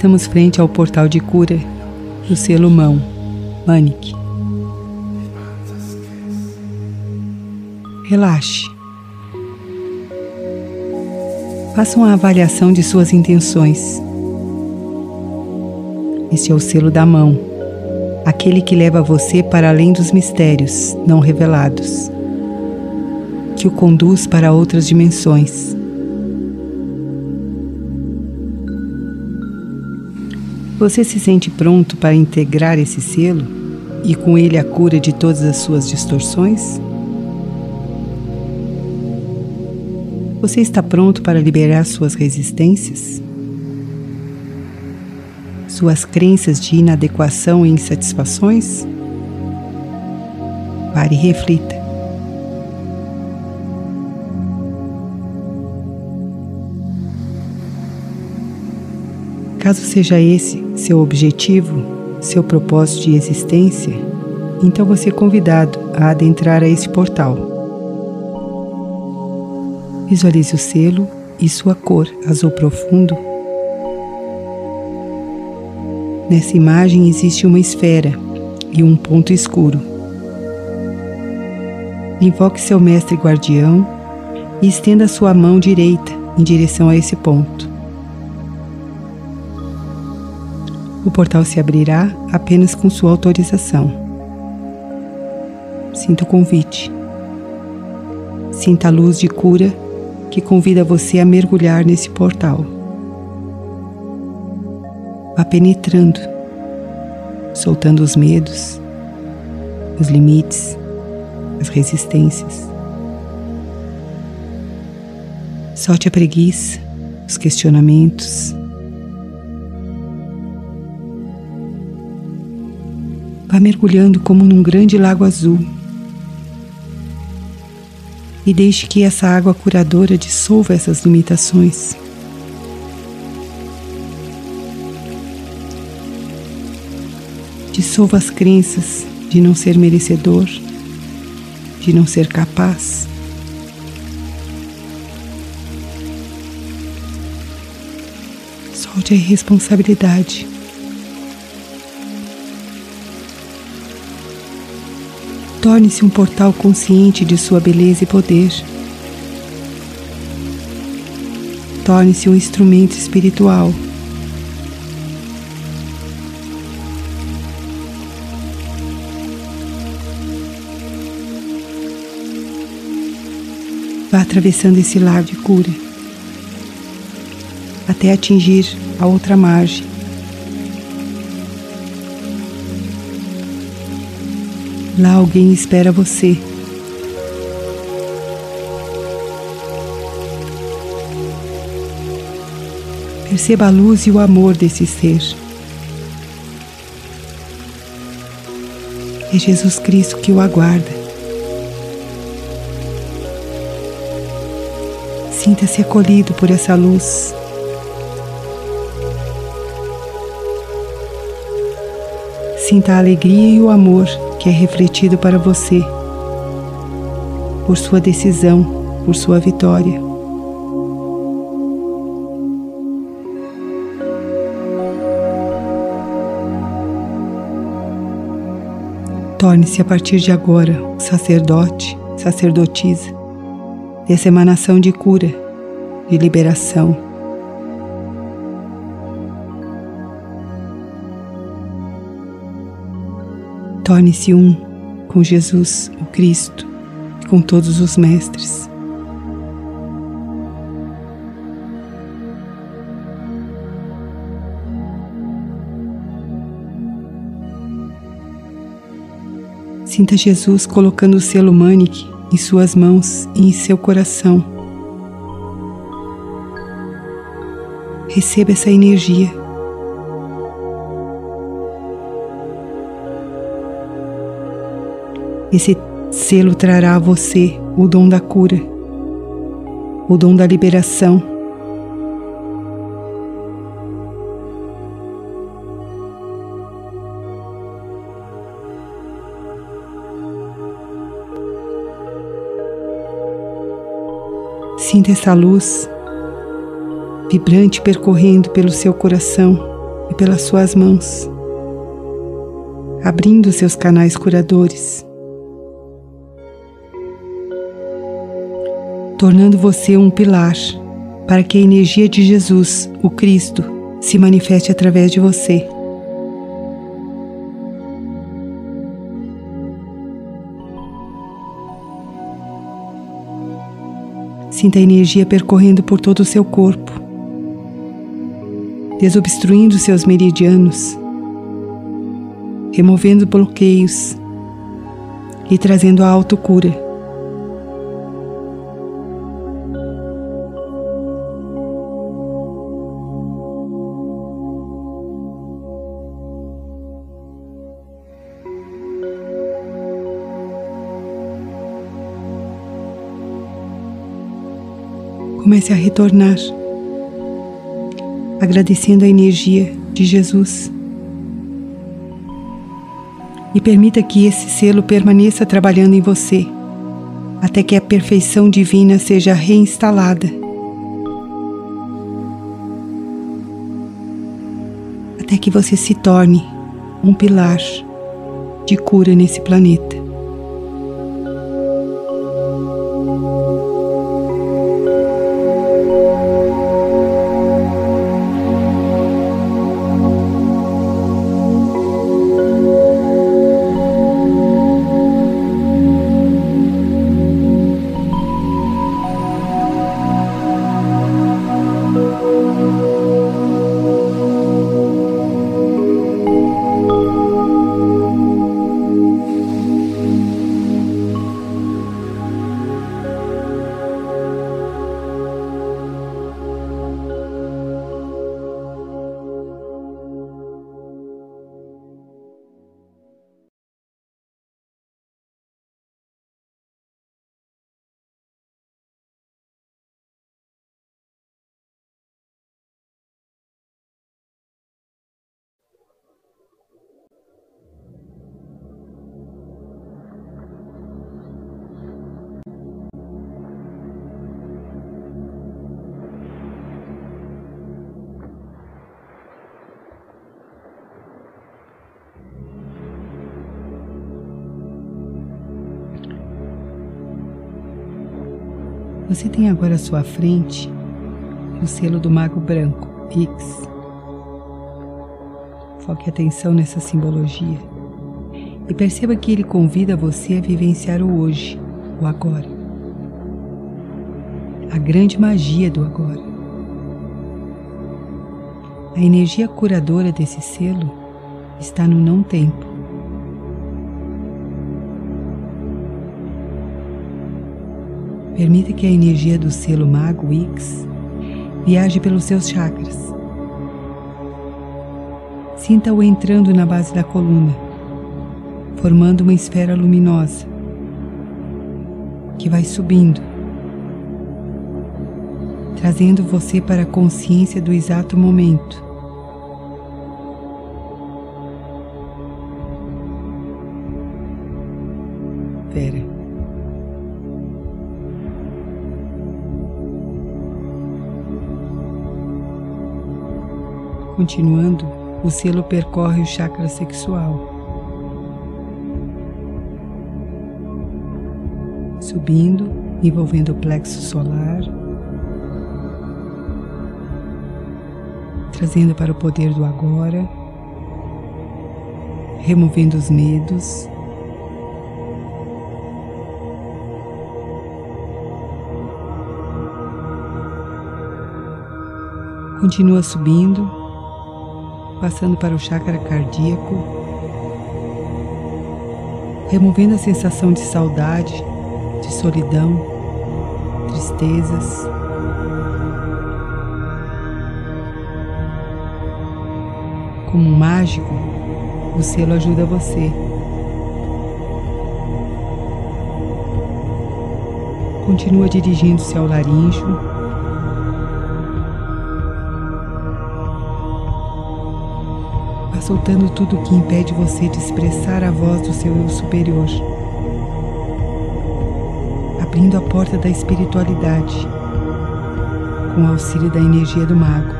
Estamos frente ao portal de cura do selo mão. Relaxe. Faça uma avaliação de suas intenções. Este é o selo da mão, aquele que leva você para além dos mistérios não revelados, que o conduz para outras dimensões. Você se sente pronto para integrar esse selo e com ele a cura de todas as suas distorções? Você está pronto para liberar suas resistências? Suas crenças de inadequação e insatisfações? Pare e reflita. Caso seja esse seu objetivo, seu propósito de existência, então você é convidado a adentrar a esse portal. Visualize o selo e sua cor azul profundo. Nessa imagem existe uma esfera e um ponto escuro. Invoque seu mestre guardião e estenda sua mão direita em direção a esse ponto. O portal se abrirá apenas com sua autorização. Sinta o convite. Sinta a luz de cura que convida você a mergulhar nesse portal. Vá penetrando, soltando os medos, os limites, as resistências. Solte a preguiça, os questionamentos Vá mergulhando como num grande lago azul. E deixe que essa água curadora dissolva essas limitações. Dissolva as crenças de não ser merecedor, de não ser capaz. Solte a irresponsabilidade. Torne-se um portal consciente de sua beleza e poder. Torne-se um instrumento espiritual. Vá atravessando esse lar de cura até atingir a outra margem Lá alguém espera você. Perceba a luz e o amor desse ser. É Jesus Cristo que o aguarda. Sinta-se acolhido por essa luz. Sinta a alegria e o amor que é refletido para você por sua decisão, por sua vitória. Torne-se a partir de agora sacerdote, sacerdotisa dessa emanação de cura, de liberação Torne-se um com Jesus, o Cristo, e com todos os mestres. Sinta Jesus colocando o selo Manic em suas mãos e em seu coração. Receba essa energia Esse selo trará a você o dom da cura, o dom da liberação. Sinta essa luz vibrante percorrendo pelo seu coração e pelas suas mãos, abrindo seus canais curadores, tornando você um pilar para que a energia de Jesus, o Cristo, se manifeste através de você. Sinta a energia percorrendo por todo o seu corpo, desobstruindo seus meridianos, removendo bloqueios e trazendo a autocura. Comece a retornar, agradecendo a energia de Jesus. E permita que esse selo permaneça trabalhando em você, até que a perfeição divina seja reinstalada. Até que você se torne um pilar de cura nesse planeta. Você tem agora à sua frente o selo do Mago Branco, X. Foque atenção nessa simbologia e perceba que ele convida você a vivenciar o hoje, o agora. A grande magia do agora. A energia curadora desse selo está no não tempo. Permita que a energia do selo Mago X viaje pelos seus chakras. Sinta-o entrando na base da coluna, formando uma esfera luminosa que vai subindo, trazendo você para a consciência do exato momento. Continuando, o selo percorre o chakra sexual, subindo, envolvendo o plexo solar, trazendo para o poder do agora, removendo os medos. Continua subindo, passando para o chakra cardíaco, removendo a sensação de saudade, de solidão, tristezas. Como um mágico, o selo ajuda você Continua dirigindo-se ao laríngeo. Vá soltando tudo o que impede você de expressar a voz do seu eu superior. Abrindo a porta da espiritualidade com o auxílio da energia do mago.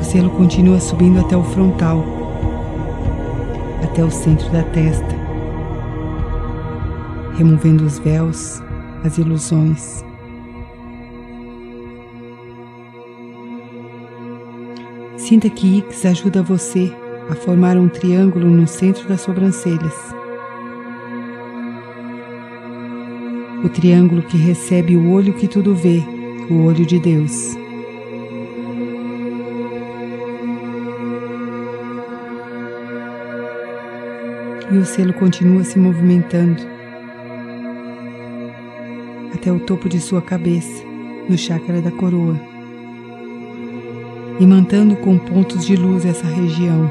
O selo continua subindo até o frontal até o centro da testa, removendo os véus, as ilusões. Sinta que Ix ajuda você a formar um triângulo no centro das sobrancelhas. O triângulo que recebe o olho que tudo vê, o olho de Deus. e o selo continua se movimentando até o topo de sua cabeça, no chakra da coroa, imantando com pontos de luz essa região.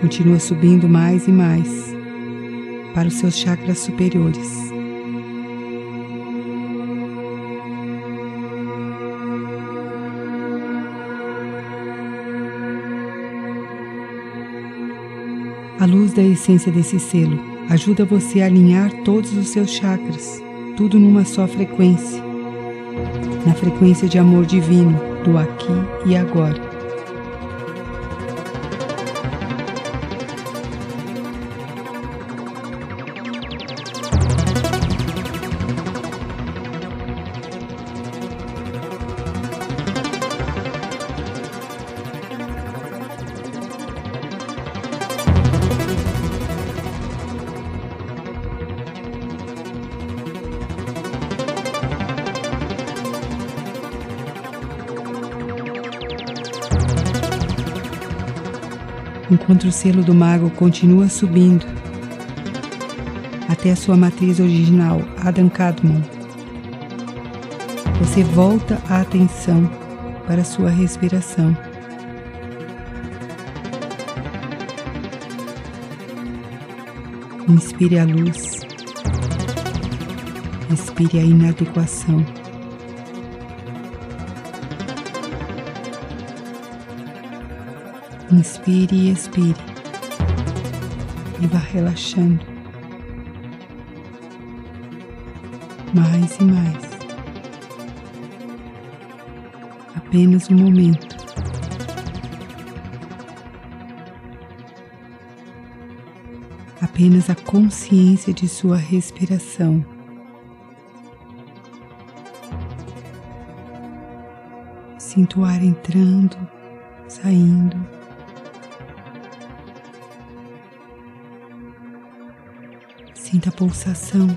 Continua subindo mais e mais para os seus chakras superiores. A luz da essência desse selo ajuda você a alinhar todos os seus chakras, tudo numa só frequência, na frequência de amor divino do aqui e agora. Enquanto o selo do mago continua subindo até a sua matriz original, Adam Kadmon. Você volta a atenção para a sua respiração. Inspire a luz, expire a inadequação. Inspire e expire. E vá relaxando. Mais e mais. Apenas um momento. Apenas a consciência de sua respiração. Sinto o ar entrando, saindo. Sinta a pulsação.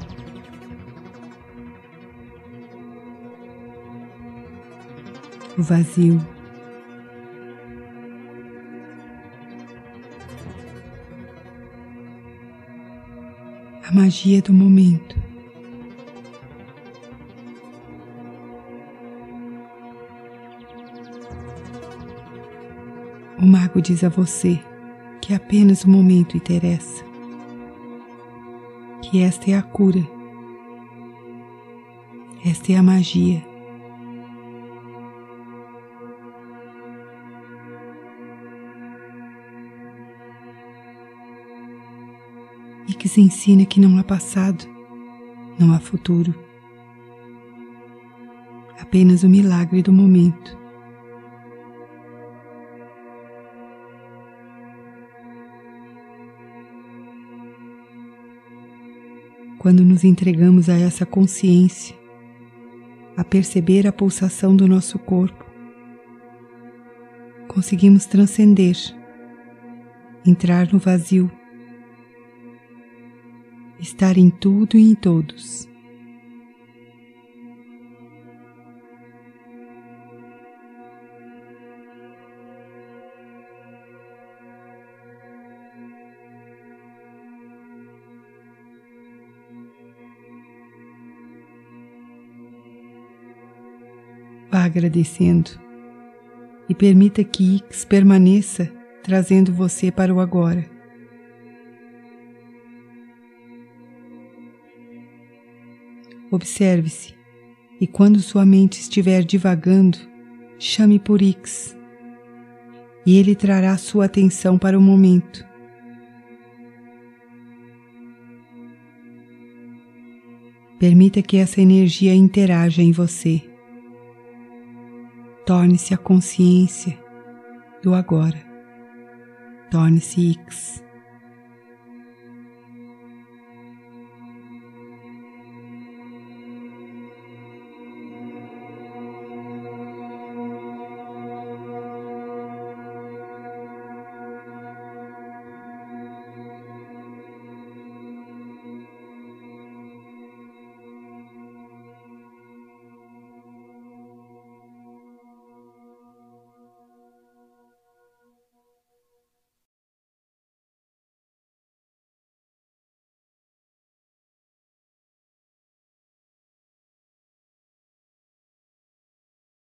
O vazio. A magia do momento. O mago diz a você que apenas o momento interessa que esta é a cura, esta é a magia. E que se ensina que não há passado, não há futuro, apenas o milagre do momento. Quando nos entregamos a essa consciência, a perceber a pulsação do nosso corpo, conseguimos transcender, entrar no vazio, estar em tudo e em todos. Vá agradecendo e permita que X permaneça trazendo você para o agora. Observe-se e quando sua mente estiver divagando, chame por X e ele trará sua atenção para o momento. Permita que essa energia interaja em você. Torne-se a consciência do agora. Torne-se X.